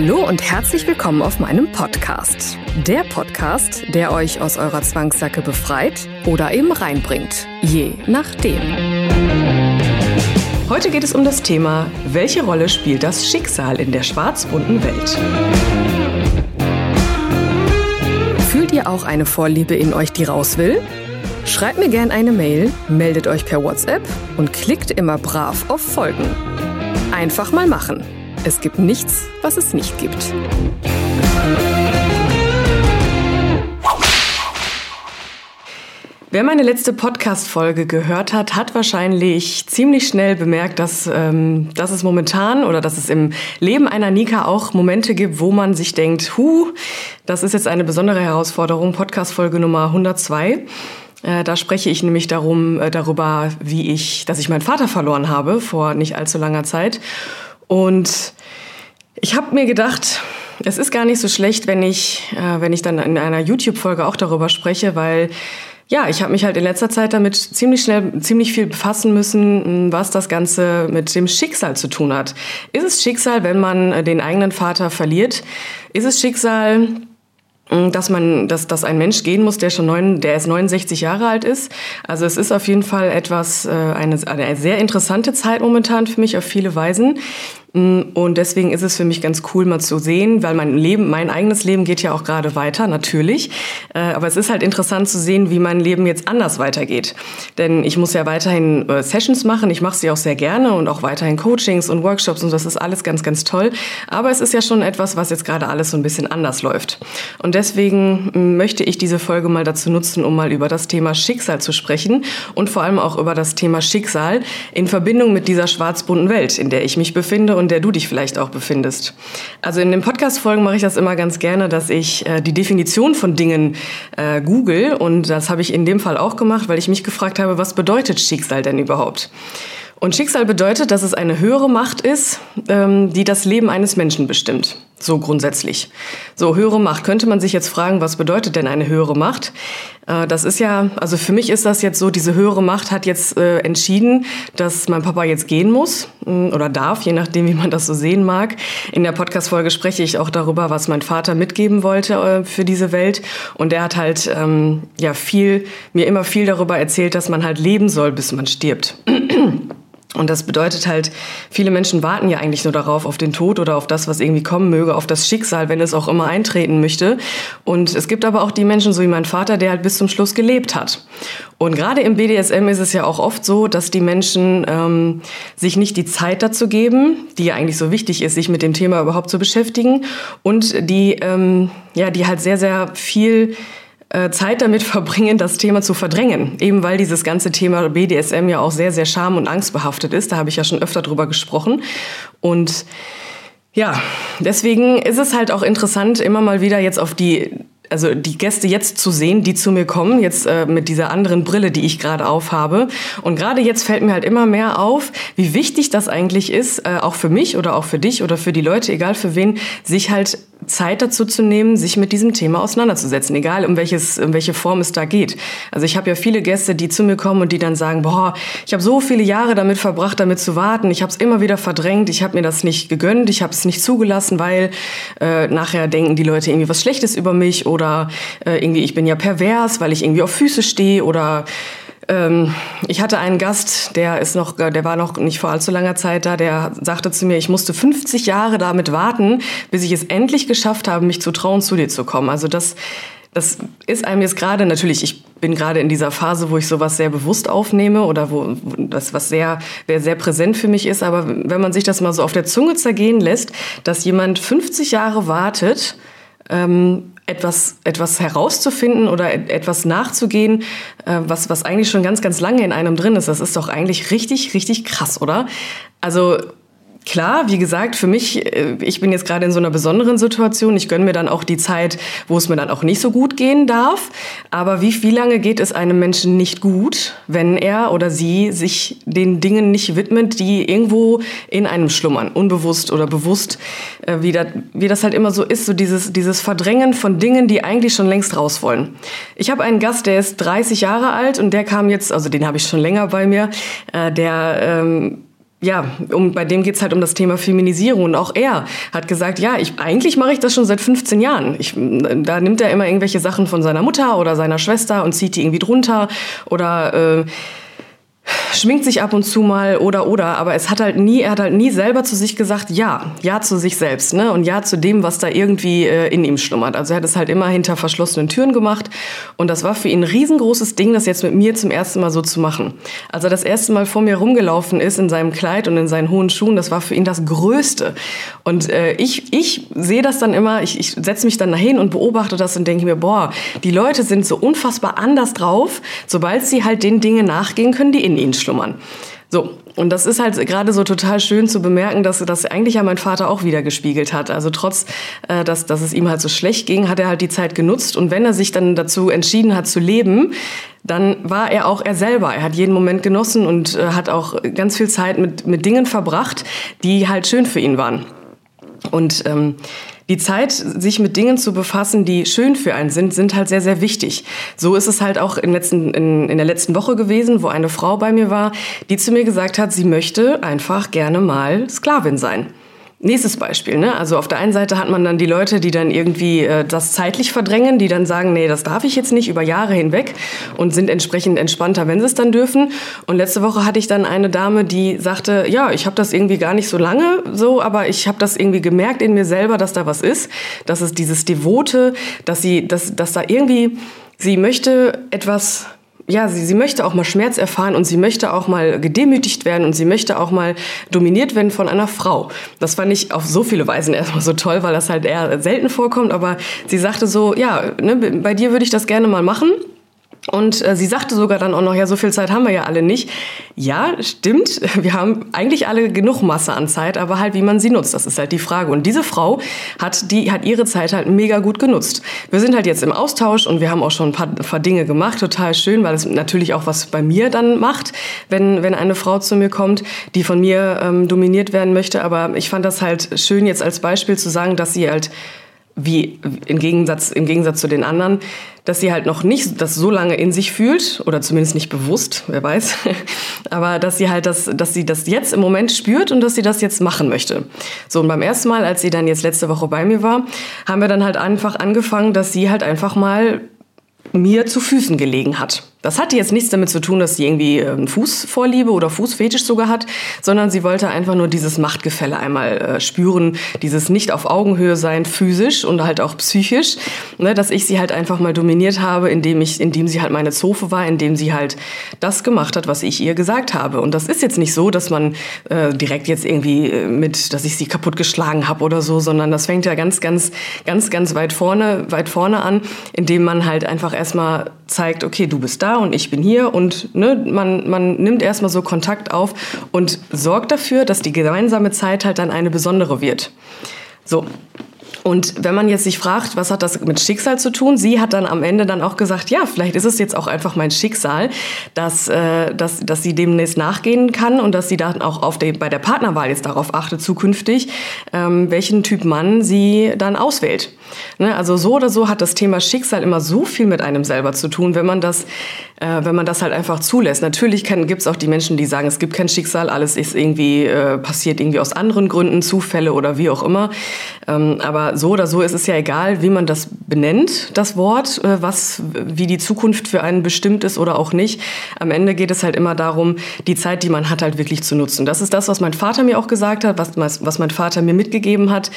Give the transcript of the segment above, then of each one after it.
Hallo und herzlich willkommen auf meinem Podcast. Der Podcast, der euch aus eurer Zwangssacke befreit oder eben reinbringt. Je nachdem. Heute geht es um das Thema, welche Rolle spielt das Schicksal in der schwarz-bunten Welt? Fühlt ihr auch eine Vorliebe in euch, die raus will? Schreibt mir gern eine Mail, meldet euch per WhatsApp und klickt immer brav auf Folgen. Einfach mal machen. Es gibt nichts, was es nicht gibt. Wer meine letzte Podcast-Folge gehört hat, hat wahrscheinlich ziemlich schnell bemerkt, dass, ähm, dass es momentan oder dass es im Leben einer Nika auch Momente gibt, wo man sich denkt, hu, das ist jetzt eine besondere Herausforderung, Podcast-Folge Nummer 102. Äh, da spreche ich nämlich darum, äh, darüber, wie ich, dass ich meinen Vater verloren habe vor nicht allzu langer Zeit. Und ich habe mir gedacht, es ist gar nicht so schlecht, wenn ich, äh, wenn ich dann in einer YouTube-Folge auch darüber spreche, weil ja, ich habe mich halt in letzter Zeit damit ziemlich schnell, ziemlich viel befassen müssen, was das Ganze mit dem Schicksal zu tun hat. Ist es Schicksal, wenn man äh, den eigenen Vater verliert? Ist es Schicksal, dass man, dass, dass ein Mensch gehen muss, der schon neun, der erst 69 Jahre alt ist. Also es ist auf jeden Fall etwas, äh, eine, eine sehr interessante Zeit momentan für mich auf viele Weisen. Und deswegen ist es für mich ganz cool, mal zu sehen, weil mein Leben, mein eigenes Leben geht ja auch gerade weiter, natürlich. Äh, aber es ist halt interessant zu sehen, wie mein Leben jetzt anders weitergeht. Denn ich muss ja weiterhin äh, Sessions machen. Ich mache sie auch sehr gerne und auch weiterhin Coachings und Workshops und das ist alles ganz, ganz toll. Aber es ist ja schon etwas, was jetzt gerade alles so ein bisschen anders läuft. Und deswegen möchte ich diese Folge mal dazu nutzen, um mal über das Thema Schicksal zu sprechen und vor allem auch über das Thema Schicksal in Verbindung mit dieser schwarz-bunten Welt, in der ich mich befinde und der du dich vielleicht auch befindest. Also in den Podcast-Folgen mache ich das immer ganz gerne, dass ich äh, die Definition von Dingen äh, google und das habe ich in dem Fall auch gemacht, weil ich mich gefragt habe, was bedeutet Schicksal denn überhaupt? Und Schicksal bedeutet, dass es eine höhere Macht ist, ähm, die das Leben eines Menschen bestimmt. So grundsätzlich. So, höhere Macht. Könnte man sich jetzt fragen, was bedeutet denn eine höhere Macht? Äh, das ist ja, also für mich ist das jetzt so, diese höhere Macht hat jetzt äh, entschieden, dass mein Papa jetzt gehen muss mh, oder darf, je nachdem, wie man das so sehen mag. In der Podcast-Folge spreche ich auch darüber, was mein Vater mitgeben wollte äh, für diese Welt. Und er hat halt, ähm, ja, viel, mir immer viel darüber erzählt, dass man halt leben soll, bis man stirbt. Und das bedeutet halt, viele Menschen warten ja eigentlich nur darauf, auf den Tod oder auf das, was irgendwie kommen möge, auf das Schicksal, wenn es auch immer eintreten möchte. Und es gibt aber auch die Menschen, so wie mein Vater, der halt bis zum Schluss gelebt hat. Und gerade im BDSM ist es ja auch oft so, dass die Menschen ähm, sich nicht die Zeit dazu geben, die ja eigentlich so wichtig ist, sich mit dem Thema überhaupt zu beschäftigen. Und die, ähm, ja, die halt sehr, sehr viel Zeit damit verbringen, das Thema zu verdrängen. Eben weil dieses ganze Thema BDSM ja auch sehr, sehr scham- und angstbehaftet ist. Da habe ich ja schon öfter drüber gesprochen. Und ja, deswegen ist es halt auch interessant, immer mal wieder jetzt auf die also die Gäste jetzt zu sehen, die zu mir kommen, jetzt äh, mit dieser anderen Brille, die ich gerade aufhabe. Und gerade jetzt fällt mir halt immer mehr auf, wie wichtig das eigentlich ist, äh, auch für mich oder auch für dich oder für die Leute, egal für wen, sich halt Zeit dazu zu nehmen, sich mit diesem Thema auseinanderzusetzen, egal um welches, um welche Form es da geht. Also ich habe ja viele Gäste, die zu mir kommen und die dann sagen, boah, ich habe so viele Jahre damit verbracht, damit zu warten, ich habe es immer wieder verdrängt, ich habe mir das nicht gegönnt, ich habe es nicht zugelassen, weil äh, nachher denken die Leute irgendwie was Schlechtes über mich oder äh, irgendwie ich bin ja pervers, weil ich irgendwie auf Füße stehe oder ähm, ich hatte einen Gast, der ist noch, der war noch nicht vor allzu langer Zeit da, der sagte zu mir, ich musste 50 Jahre damit warten, bis ich es endlich geschafft habe, mich zu trauen, zu dir zu kommen. Also das, das ist einem jetzt gerade natürlich, ich bin gerade in dieser Phase, wo ich sowas sehr bewusst aufnehme oder wo, das was sehr, sehr präsent für mich ist. Aber wenn man sich das mal so auf der Zunge zergehen lässt, dass jemand 50 Jahre wartet, ähm, etwas, etwas herauszufinden oder etwas nachzugehen, äh, was, was eigentlich schon ganz, ganz lange in einem drin ist. Das ist doch eigentlich richtig, richtig krass, oder? Also Klar, wie gesagt, für mich, äh, ich bin jetzt gerade in so einer besonderen Situation. Ich gönne mir dann auch die Zeit, wo es mir dann auch nicht so gut gehen darf. Aber wie, wie lange geht es einem Menschen nicht gut, wenn er oder sie sich den Dingen nicht widmet, die irgendwo in einem schlummern, unbewusst oder bewusst, äh, wie, das, wie das halt immer so ist, so dieses, dieses Verdrängen von Dingen, die eigentlich schon längst raus wollen. Ich habe einen Gast, der ist 30 Jahre alt und der kam jetzt, also den habe ich schon länger bei mir, äh, der ähm, ja, um, bei dem geht's halt um das Thema Feminisierung. Und auch er hat gesagt, ja, ich, eigentlich mache ich das schon seit 15 Jahren. Ich, da nimmt er immer irgendwelche Sachen von seiner Mutter oder seiner Schwester und zieht die irgendwie drunter oder äh, schminkt sich ab und zu mal oder oder, aber es hat halt nie, er hat halt nie selber zu sich gesagt, ja, ja zu sich selbst, ne? Und ja zu dem, was da irgendwie äh, in ihm schlummert. Also er hat es halt immer hinter verschlossenen Türen gemacht und das war für ihn ein riesengroßes Ding, das jetzt mit mir zum ersten Mal so zu machen. Als er das erste Mal vor mir rumgelaufen ist in seinem Kleid und in seinen hohen Schuhen, das war für ihn das Größte. Und äh, ich, ich sehe das dann immer, ich, ich setze mich dann dahin und beobachte das und denke mir, boah, die Leute sind so unfassbar anders drauf, sobald sie halt den Dingen nachgehen können, die in ihnen schlummern. So, und das ist halt gerade so total schön zu bemerken, dass das eigentlich ja mein Vater auch wieder gespiegelt hat. Also trotz, äh, dass, dass es ihm halt so schlecht ging, hat er halt die Zeit genutzt. Und wenn er sich dann dazu entschieden hat zu leben, dann war er auch er selber. Er hat jeden Moment genossen und äh, hat auch ganz viel Zeit mit, mit Dingen verbracht, die halt schön für ihn waren. Und ähm, die Zeit, sich mit Dingen zu befassen, die schön für einen sind, sind halt sehr, sehr wichtig. So ist es halt auch in, letzten, in, in der letzten Woche gewesen, wo eine Frau bei mir war, die zu mir gesagt hat, sie möchte einfach gerne mal Sklavin sein. Nächstes Beispiel, ne? Also auf der einen Seite hat man dann die Leute, die dann irgendwie äh, das zeitlich verdrängen, die dann sagen, nee, das darf ich jetzt nicht über Jahre hinweg und sind entsprechend entspannter, wenn sie es dann dürfen. Und letzte Woche hatte ich dann eine Dame, die sagte, ja, ich habe das irgendwie gar nicht so lange so, aber ich habe das irgendwie gemerkt in mir selber, dass da was ist, dass es dieses Devote, dass sie, dass, dass da irgendwie sie möchte etwas ja, sie, sie möchte auch mal Schmerz erfahren und sie möchte auch mal gedemütigt werden und sie möchte auch mal dominiert werden von einer Frau. Das fand ich auf so viele Weisen erstmal so toll, weil das halt eher selten vorkommt. Aber sie sagte so, ja, ne, bei dir würde ich das gerne mal machen. Und äh, sie sagte sogar dann auch noch, ja, so viel Zeit haben wir ja alle nicht. Ja, stimmt. Wir haben eigentlich alle genug Masse an Zeit, aber halt, wie man sie nutzt, das ist halt die Frage. Und diese Frau hat, die, hat ihre Zeit halt mega gut genutzt. Wir sind halt jetzt im Austausch und wir haben auch schon ein paar, ein paar Dinge gemacht. Total schön, weil es natürlich auch was bei mir dann macht, wenn, wenn eine Frau zu mir kommt, die von mir ähm, dominiert werden möchte. Aber ich fand das halt schön, jetzt als Beispiel zu sagen, dass sie halt wie im Gegensatz, im Gegensatz zu den anderen, dass sie halt noch nicht das so lange in sich fühlt oder zumindest nicht bewusst, wer weiß, aber dass sie halt das, dass sie das jetzt im Moment spürt und dass sie das jetzt machen möchte. So und beim ersten Mal, als sie dann jetzt letzte Woche bei mir war, haben wir dann halt einfach angefangen, dass sie halt einfach mal mir zu Füßen gelegen hat. Das hatte jetzt nichts damit zu tun, dass sie irgendwie ähm, Fußvorliebe oder Fußfetisch sogar hat, sondern sie wollte einfach nur dieses Machtgefälle einmal äh, spüren, dieses nicht auf Augenhöhe sein, physisch und halt auch psychisch, ne, dass ich sie halt einfach mal dominiert habe, indem ich, indem sie halt meine Zofe war, indem sie halt das gemacht hat, was ich ihr gesagt habe. Und das ist jetzt nicht so, dass man äh, direkt jetzt irgendwie äh, mit, dass ich sie kaputt geschlagen habe oder so, sondern das fängt ja ganz, ganz, ganz, ganz weit vorne, weit vorne an, indem man halt einfach erstmal zeigt, okay, du bist da und ich bin hier und ne, man, man nimmt erstmal so Kontakt auf und sorgt dafür, dass die gemeinsame Zeit halt dann eine besondere wird. So, und wenn man jetzt sich fragt, was hat das mit Schicksal zu tun? Sie hat dann am Ende dann auch gesagt, ja, vielleicht ist es jetzt auch einfach mein Schicksal, dass, äh, dass, dass sie demnächst nachgehen kann und dass sie dann auch auf der, bei der Partnerwahl jetzt darauf achtet, zukünftig, ähm, welchen Typ Mann sie dann auswählt. Ne? Also so oder so hat das Thema Schicksal immer so viel mit einem selber zu tun, wenn man das, äh, wenn man das halt einfach zulässt. Natürlich gibt es auch die Menschen, die sagen, es gibt kein Schicksal, alles ist irgendwie äh, passiert irgendwie aus anderen Gründen, Zufälle oder wie auch immer. Ähm, aber so oder so ist es ja egal, wie man das benennt, das Wort, äh, was, wie die Zukunft für einen bestimmt ist oder auch nicht. Am Ende geht es halt immer darum, die Zeit, die man hat, halt wirklich zu nutzen. Das ist das, was mein Vater mir auch gesagt hat, was, was mein Vater mir mitgegeben hat.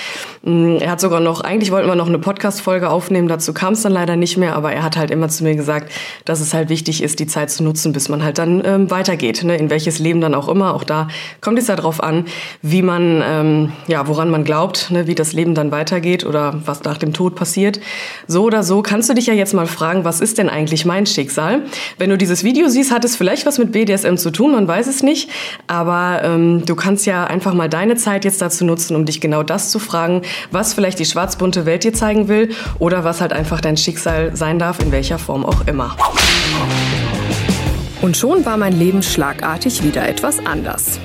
Mm, er hat sogar noch, eigentlich wollten wir noch eine Podcast-Folge aufnehmen. Dazu kam es dann leider nicht mehr, aber er hat halt immer zu mir gesagt, dass es halt wichtig ist, die Zeit zu nutzen, bis man halt dann ähm, weitergeht. Ne? In welches Leben dann auch immer. Auch da kommt es ja drauf an, wie man, ähm, ja, woran man glaubt, ne? wie das Leben dann weitergeht oder was nach dem Tod passiert. So oder so kannst du dich ja jetzt mal fragen, was ist denn eigentlich mein Schicksal? Wenn du dieses Video siehst, hat es vielleicht was mit BDSM zu tun, man weiß es nicht. Aber ähm, du kannst ja einfach mal deine Zeit jetzt dazu nutzen, um dich genau das zu fragen, was vielleicht die schwarzbunte Welt dir zeigen will oder was halt einfach dein Schicksal sein darf, in welcher Form auch immer. Und schon war mein Leben schlagartig wieder etwas anders.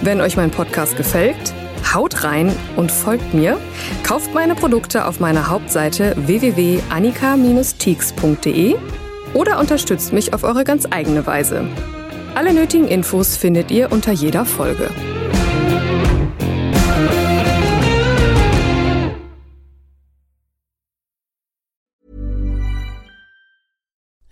Wenn euch mein Podcast gefällt, haut rein und folgt mir. Kauft meine Produkte auf meiner Hauptseite www.annika-teaks.de oder unterstützt mich auf eure ganz eigene Weise. Alle nötigen Infos findet ihr unter jeder Folge.